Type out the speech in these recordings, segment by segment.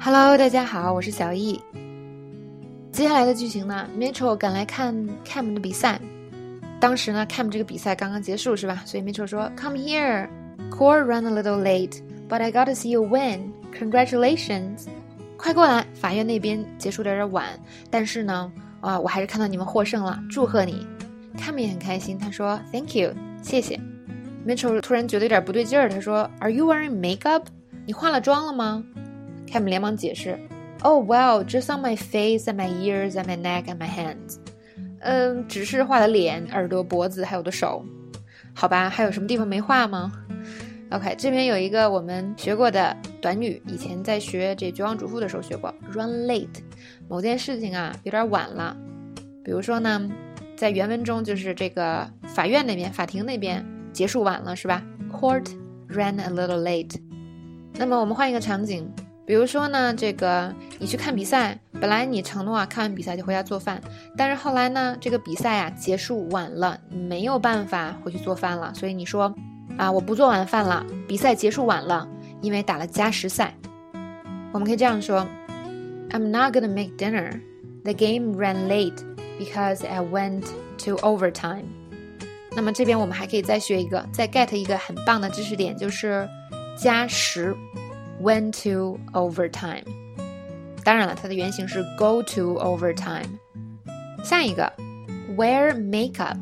Hello，大家好，我是小易。接下来的剧情呢，Mitchell 赶来看 Cam 的比赛。当时呢，Cam 这个比赛刚刚结束，是吧？所以 Mitchell 说：“Come here, Core ran a little late, but I got to see you win. Congratulations！” 快过来，法院那边结束的有点晚，但是呢，啊，我还是看到你们获胜了，祝贺你。Cam 也很开心，他说：“Thank you，谢谢。” Mitchell 突然觉得有点不对劲儿，他说：“Are you wearing makeup？你化了妆了吗凯姆连忙解释：“Oh well, just on my face and my ears and my neck and my hands。”嗯，只是画了脸、耳朵、脖子，还有的手，好吧？还有什么地方没画吗？OK，这边有一个我们学过的短语，以前在学这绝望主妇的时候学过，run late，某件事情啊有点晚了。比如说呢，在原文中就是这个法院那边、法庭那边结束晚了，是吧？Court ran a little late。那么我们换一个场景。比如说呢，这个你去看比赛，本来你承诺啊，看完比赛就回家做饭，但是后来呢，这个比赛啊结束晚了，没有办法回去做饭了，所以你说，啊，我不做晚饭了，比赛结束晚了，因为打了加时赛。我们可以这样说：I'm not gonna make dinner. The game ran late because I went to overtime. 那么这边我们还可以再学一个，再 get 一个很棒的知识点，就是加时。Went to overtime，当然了，它的原型是 go to overtime。下一个，wear makeup，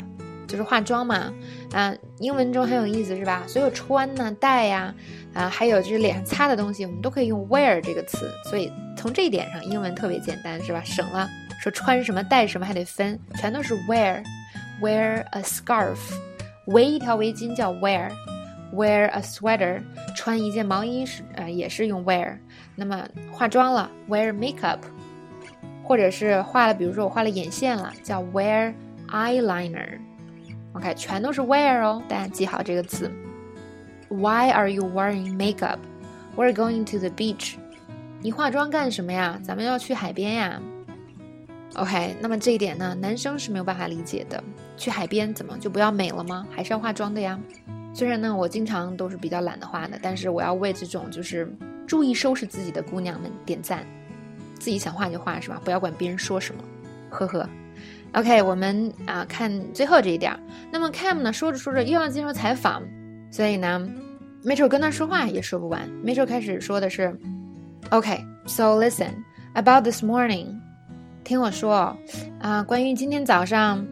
就是化妆嘛，啊，英文中很有意思是吧？所有穿呢、戴呀，啊，还有就是脸上擦的东西，我们都可以用 wear 这个词。所以从这一点上，英文特别简单是吧？省了说穿什么、戴什么还得分，全都是 wear。Wear a scarf，围一条围巾叫 wear。Wear a sweater，穿一件毛衣是也是用 wear。那么化妆了，wear makeup，或者是画了，比如说我画了眼线了，叫 wear eyeliner。OK，全都是 wear 哦，大家记好这个词。Why are you wearing makeup? We're going to the beach。你化妆干什么呀？咱们要去海边呀。OK，那么这一点呢，男生是没有办法理解的。去海边怎么就不要美了吗？还是要化妆的呀？虽然呢，我经常都是比较懒得画的，但是我要为这种就是注意收拾自己的姑娘们点赞。自己想画就画是吧？不要管别人说什么。呵呵。OK，我们啊看最后这一点。那么 Cam 呢说着说着又要接受采访，所以呢，Mitchell 跟他说话也说不完。Mitchell 开始说的是：OK，so listen about this morning，听我说啊，关于今天早上。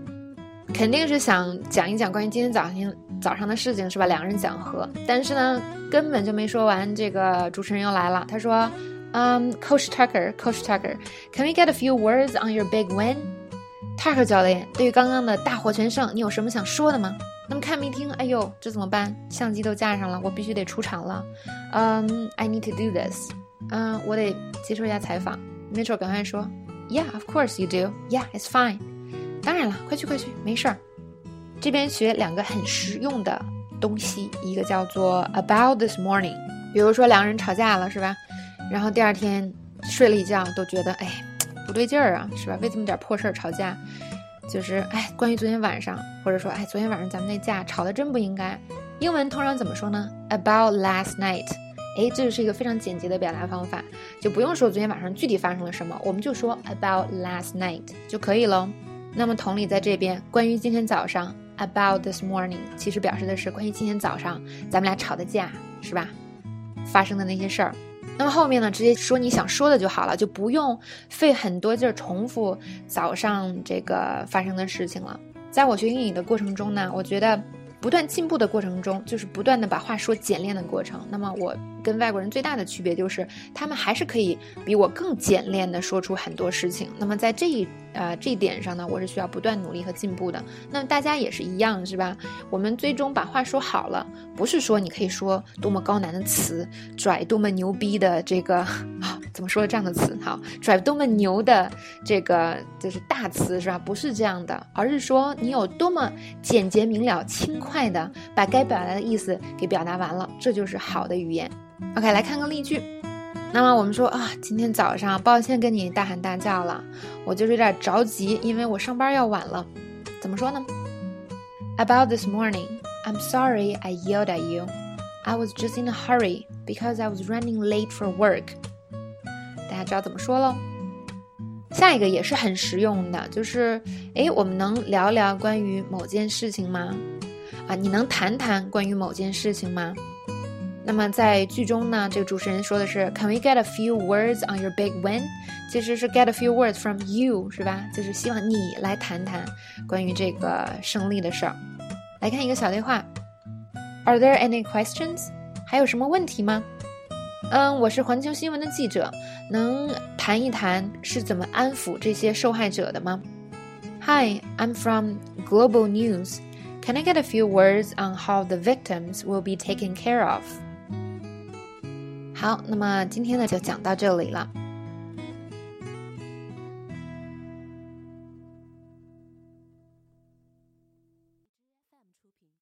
肯定是想讲一讲关于今天早上早上的事情是吧？两个人讲和，但是呢，根本就没说完。这个主持人又来了，他说：“嗯，Coach Tucker，Coach Tucker，Can we get a few words on your big win？”Tucker 教练，对于刚刚的大获全胜，你有什么想说的吗？那么看没听？哎呦，这怎么办？相机都架上了，我必须得出场了。嗯，I need to do this。嗯，我得接受一下采访。Mitchell 赶快说：“Yeah，of course you do. Yeah，it's fine.” 当然了，快去快去，没事儿。这边学两个很实用的东西，一个叫做 about this morning，比如说两个人吵架了，是吧？然后第二天睡了一觉，都觉得哎不对劲儿啊，是吧？为这么点破事儿吵架，就是哎，关于昨天晚上，或者说哎，昨天晚上咱们那架吵得真不应该。英文通常怎么说呢？About last night，哎，这就是一个非常简洁的表达方法，就不用说昨天晚上具体发生了什么，我们就说 about last night 就可以喽。那么同理，在这边关于今天早上，about this morning，其实表示的是关于今天早上咱们俩吵的架，是吧？发生的那些事儿。那么后面呢，直接说你想说的就好了，就不用费很多劲儿重复早上这个发生的事情了。在我学英语的过程中呢，我觉得。不断进步的过程中，就是不断的把话说简练的过程。那么我跟外国人最大的区别就是，他们还是可以比我更简练的说出很多事情。那么在这一呃这一点上呢，我是需要不断努力和进步的。那么大家也是一样，是吧？我们最终把话说好了，不是说你可以说多么高难的词，拽多么牛逼的这个啊，怎么说这样的词？好，拽多么牛的这个就是大词，是吧？不是这样的，而是说你有多么简洁明了、轻快。快的把该表达的意思给表达完了，这就是好的语言。OK，来看个例句。那么我们说啊，今天早上抱歉跟你大喊大叫了，我就是有点着急，因为我上班要晚了。怎么说呢？About this morning, I'm sorry I yelled at you. I was just in a hurry because I was running late for work. 大家知道怎么说喽。下一个也是很实用的，就是诶，我们能聊聊关于某件事情吗？啊，你能谈谈关于某件事情吗？那么在剧中呢，这个主持人说的是 "Can we get a few words on your big win？" 其实是 "get a few words from you"，是吧？就是希望你来谈谈关于这个胜利的事儿。来看一个小对话：Are there any questions？还有什么问题吗？嗯，我是环球新闻的记者，能谈一谈是怎么安抚这些受害者的吗？Hi，I'm from Global News. Can I get a few words on how the victims will be taken care of? 好，那么今天呢就讲到这里了。